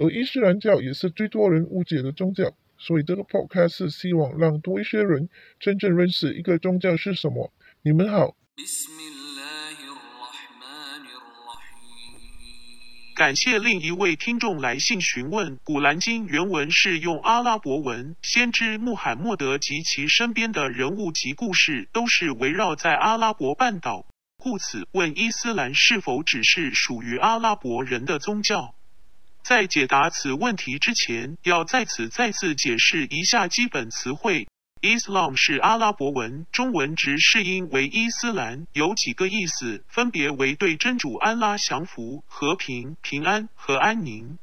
而伊斯兰教也是最多人误解的宗教，所以这个 podcast 是希望让多一些人真正认识一个宗教是什么。你们好，感谢另一位听众来信询问，《古兰经》原文是用阿拉伯文，先知穆罕默德及其身边的人物及故事都是围绕在阿拉伯半岛，故此问伊斯兰是否只是属于阿拉伯人的宗教。在解答此问题之前，要在此再次解释一下基本词汇。Islam 是阿拉伯文，中文直释音为伊斯兰，有几个意思，分别为对真主安拉降服、和平、平安和安宁。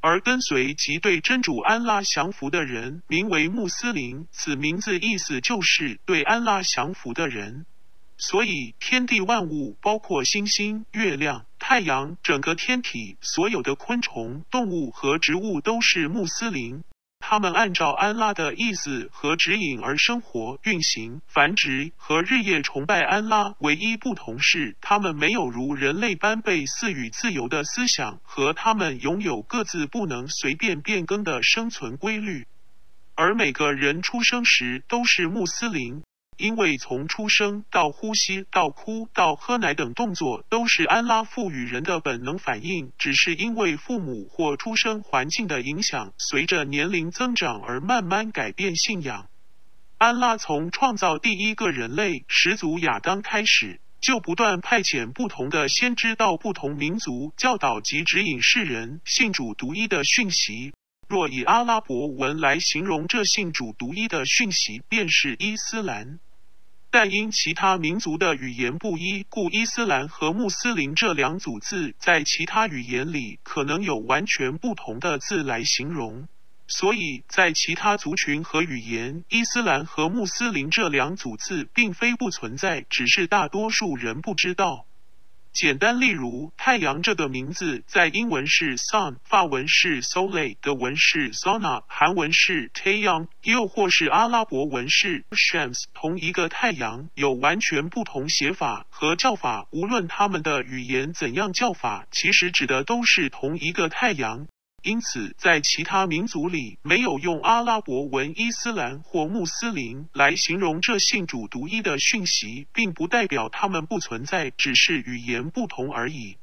而跟随及对真主安拉降服的人，名为穆斯林，此名字意思就是对安拉降服的人。所以，天地万物，包括星星、月亮、太阳，整个天体，所有的昆虫、动物和植物都是穆斯林。他们按照安拉的意思和指引而生活、运行、繁殖和日夜崇拜安拉。唯一不同是，他们没有如人类般被赐予自由的思想，和他们拥有各自不能随便变更的生存规律。而每个人出生时都是穆斯林。因为从出生到呼吸到哭到喝奶等动作都是安拉赋予人的本能反应，只是因为父母或出生环境的影响，随着年龄增长而慢慢改变信仰。安拉从创造第一个人类始祖亚当开始，就不断派遣不同的先知到不同民族，教导及指引世人信主独一的讯息。若以阿拉伯文来形容这信主独一的讯息，便是伊斯兰。但因其他民族的语言不一，故伊斯兰和穆斯林这两组字在其他语言里可能有完全不同的字来形容。所以在其他族群和语言，伊斯兰和穆斯林这两组字并非不存在，只是大多数人不知道。简单例如，太阳这个名字在英文是 sun，法文是 soleil，德文是 sona，韩文是 taeyang，又或是阿拉伯文是 shams。同一个太阳有完全不同写法和叫法，无论他们的语言怎样叫法，其实指的都是同一个太阳。因此，在其他民族里，没有用阿拉伯文伊斯兰或穆斯林来形容这信主独一的讯息，并不代表他们不存在，只是语言不同而已。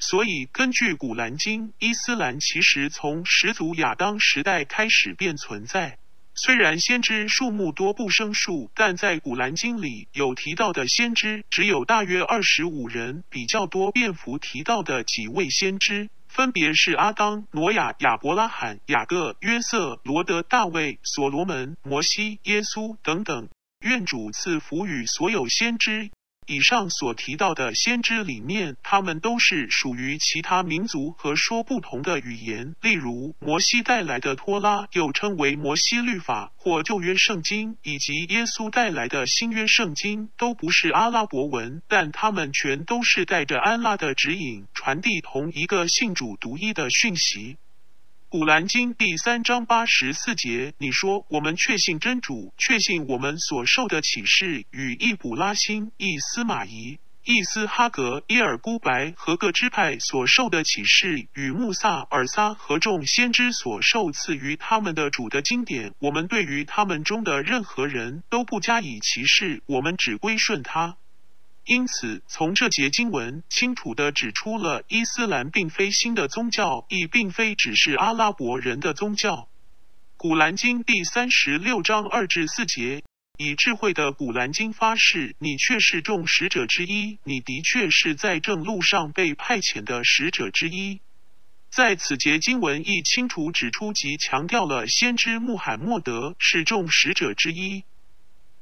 所以，根据古兰经，伊斯兰其实从始祖亚当时代开始便存在。虽然先知数目多不胜数，但在古兰经里有提到的先知只有大约二十五人，比较多蝙蝠提到的几位先知。分别是阿当、挪亚、亚伯拉罕、雅各、约瑟、罗德、大卫、所罗门、摩西、耶稣等等。愿主赐福与所有先知。以上所提到的先知里面，他们都是属于其他民族和说不同的语言。例如，摩西带来的托拉，又称为摩西律法或旧约圣经，以及耶稣带来的新约圣经，都不是阿拉伯文，但他们全都是带着安拉的指引，传递同一个信主独一的讯息。古兰经第三章八十四节，你说我们确信真主，确信我们所受的启示与易卜拉欣、易司马仪、易斯哈格、耶尔孤白和各支派所受的启示与穆萨、尔撒和众先知所受赐予他们的主的经典，我们对于他们中的任何人都不加以歧视，我们只归顺他。因此，从这节经文清楚地指出了伊斯兰并非新的宗教，亦并非只是阿拉伯人的宗教。古兰经第三十六章二至四节，以智慧的古兰经发誓，你却是众使者之一，你的确是在正路上被派遣的使者之一。在此节经文亦清楚指出及强调了先知穆罕默德是众使者之一。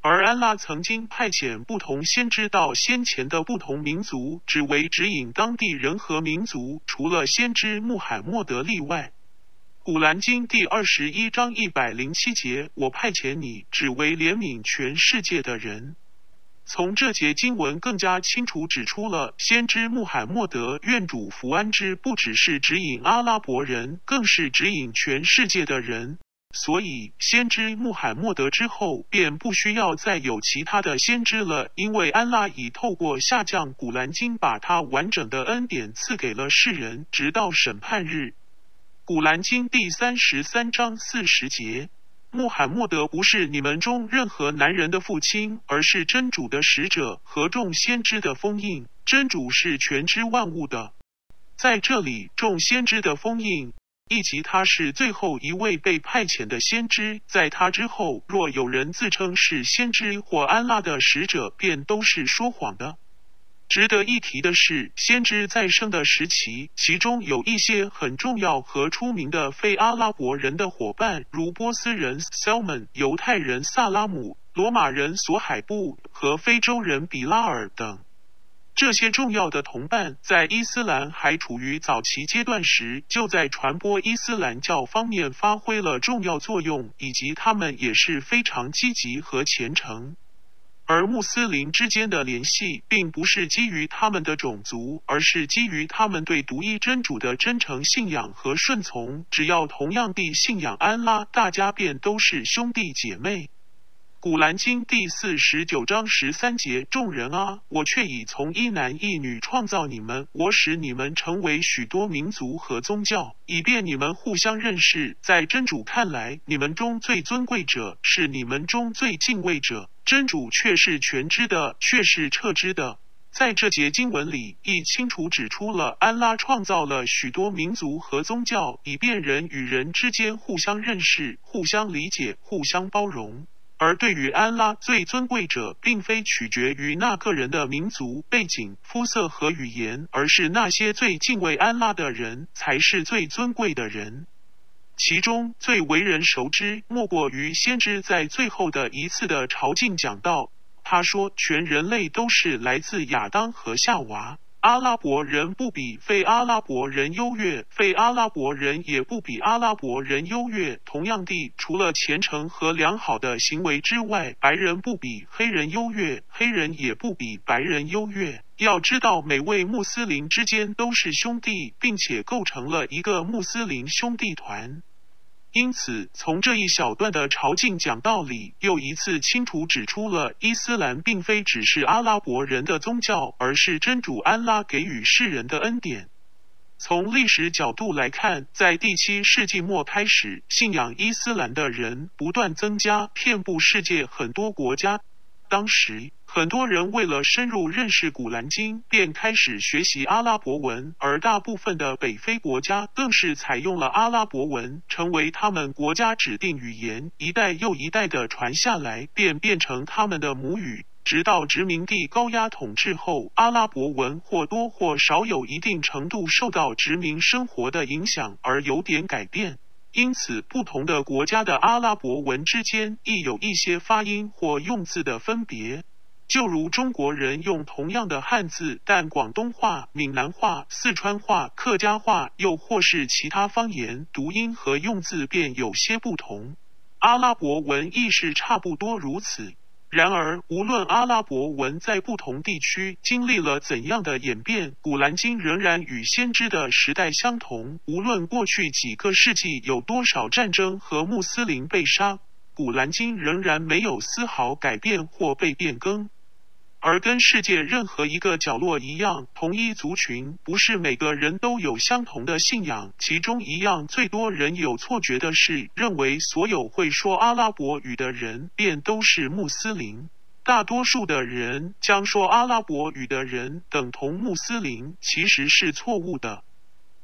而安拉曾经派遣不同先知到先前的不同民族，只为指引当地人和民族，除了先知穆罕默德例外。古兰经第二十一章一百零七节：我派遣你，只为怜悯全世界的人。从这节经文更加清楚指出了，先知穆罕默德愿主福安之，不只是指引阿拉伯人，更是指引全世界的人。所以，先知穆罕默德之后，便不需要再有其他的先知了，因为安拉已透过下降古兰经，把他完整的恩典赐给了世人，直到审判日。古兰经第三十三章四十节。穆罕默德不是你们中任何男人的父亲，而是真主的使者和众先知的封印。真主是全知万物的。在这里，众先知的封印，以及他是最后一位被派遣的先知，在他之后，若有人自称是先知或安拉的使者，便都是说谎的。值得一提的是，先知在生的时期，其中有一些很重要和出名的非阿拉伯人的伙伴，如波斯人 Salman、犹太人萨拉姆、罗马人索海布和非洲人比拉尔等。这些重要的同伴，在伊斯兰还处于早期阶段时，就在传播伊斯兰教方面发挥了重要作用，以及他们也是非常积极和虔诚。而穆斯林之间的联系，并不是基于他们的种族，而是基于他们对独一真主的真诚信仰和顺从。只要同样地信仰安拉，大家便都是兄弟姐妹。古兰经第四十九章十三节：众人啊，我却已从一男一女创造你们，我使你们成为许多民族和宗教，以便你们互相认识。在真主看来，你们中最尊贵者是你们中最敬畏者。真主却是全知的，却是彻知的。在这节经文里，亦清楚指出了安拉创造了许多民族和宗教，以便人与人之间互相认识、互相理解、互相包容。而对于安拉最尊贵者，并非取决于那个人的民族背景、肤色和语言，而是那些最敬畏安拉的人才是最尊贵的人。其中最为人熟知，莫过于先知在最后的一次的朝觐讲道。他说：“全人类都是来自亚当和夏娃。阿拉伯人不比非阿拉伯人优越，非阿拉伯人也不比阿拉伯人优越。同样地，除了虔诚和良好的行为之外，白人不比黑人优越，黑人也不比白人优越。要知道，每位穆斯林之间都是兄弟，并且构成了一个穆斯林兄弟团。”因此，从这一小段的朝觐讲道里，又一次清楚指出了伊斯兰并非只是阿拉伯人的宗教，而是真主安拉给予世人的恩典。从历史角度来看，在第七世纪末开始，信仰伊斯兰的人不断增加，遍布世界很多国家。当时，很多人为了深入认识古兰经，便开始学习阿拉伯文，而大部分的北非国家更是采用了阿拉伯文，成为他们国家指定语言。一代又一代的传下来，便变成他们的母语。直到殖民地高压统治后，阿拉伯文或多或少有一定程度受到殖民生活的影响而有点改变。因此，不同的国家的阿拉伯文之间亦有一些发音或用字的分别。就如中国人用同样的汉字，但广东话、闽南话、四川话、客家话，又或是其他方言，读音和用字便有些不同。阿拉伯文亦是差不多如此。然而，无论阿拉伯文在不同地区经历了怎样的演变，古兰经仍然与先知的时代相同。无论过去几个世纪有多少战争和穆斯林被杀，古兰经仍然没有丝毫改变或被变更。而跟世界任何一个角落一样，同一族群不是每个人都有相同的信仰。其中一样最多人有错觉的是，认为所有会说阿拉伯语的人便都是穆斯林。大多数的人将说阿拉伯语的人等同穆斯林，其实是错误的。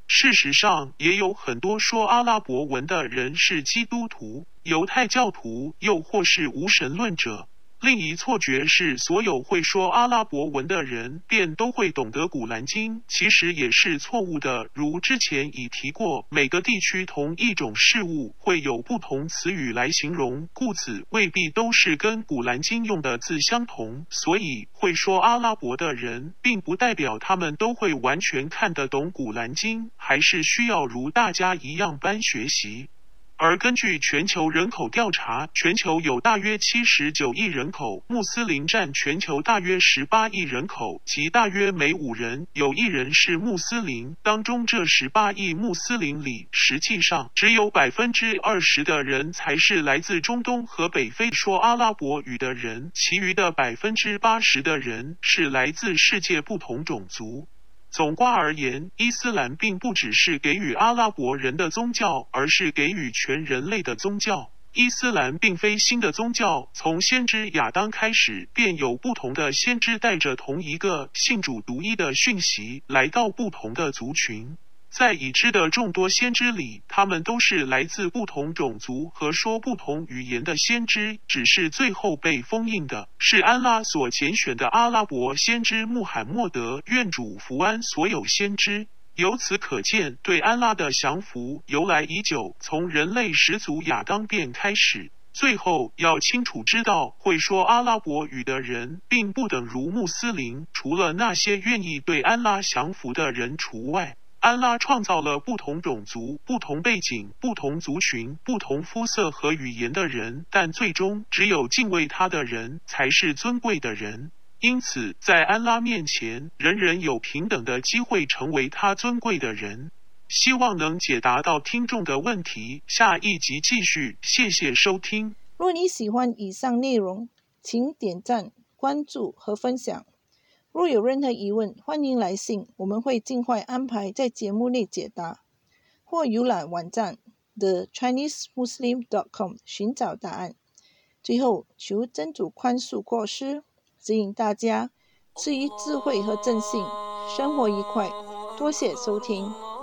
事实上，也有很多说阿拉伯文的人是基督徒、犹太教徒，又或是无神论者。另一错觉是，所有会说阿拉伯文的人便都会懂得《古兰经》，其实也是错误的。如之前已提过，每个地区同一种事物会有不同词语来形容，故此未必都是跟《古兰经》用的字相同。所以，会说阿拉伯的人，并不代表他们都会完全看得懂《古兰经》，还是需要如大家一样般学习。而根据全球人口调查，全球有大约七十九亿人口，穆斯林占全球大约十八亿人口，即大约每五人有一人是穆斯林。当中这十八亿穆斯林里，实际上只有百分之二十的人才是来自中东和北非说阿拉伯语的人，其余的百分之八十的人是来自世界不同种族。总括而言，伊斯兰并不只是给予阿拉伯人的宗教，而是给予全人类的宗教。伊斯兰并非新的宗教，从先知亚当开始，便有不同的先知带着同一个信主独一的讯息来到不同的族群。在已知的众多先知里，他们都是来自不同种族和说不同语言的先知，只是最后被封印的是安拉所拣选的阿拉伯先知穆罕默德。愿主福安所有先知。由此可见，对安拉的降服由来已久，从人类始祖亚当便开始。最后要清楚知道，会说阿拉伯语的人并不等如穆斯林，除了那些愿意对安拉降服的人除外。安拉创造了不同种族、不同背景、不同族群、不同肤色和语言的人，但最终只有敬畏他的人才是尊贵的人。因此，在安拉面前，人人有平等的机会成为他尊贵的人。希望能解答到听众的问题。下一集继续，谢谢收听。若你喜欢以上内容，请点赞、关注和分享。若有任何疑问，欢迎来信，我们会尽快安排在节目内解答，或浏览网站 thechinesemuslim.com 寻找答案。最后，求真主宽恕过失，指引大家赐予智慧和正信，生活愉快。多谢收听。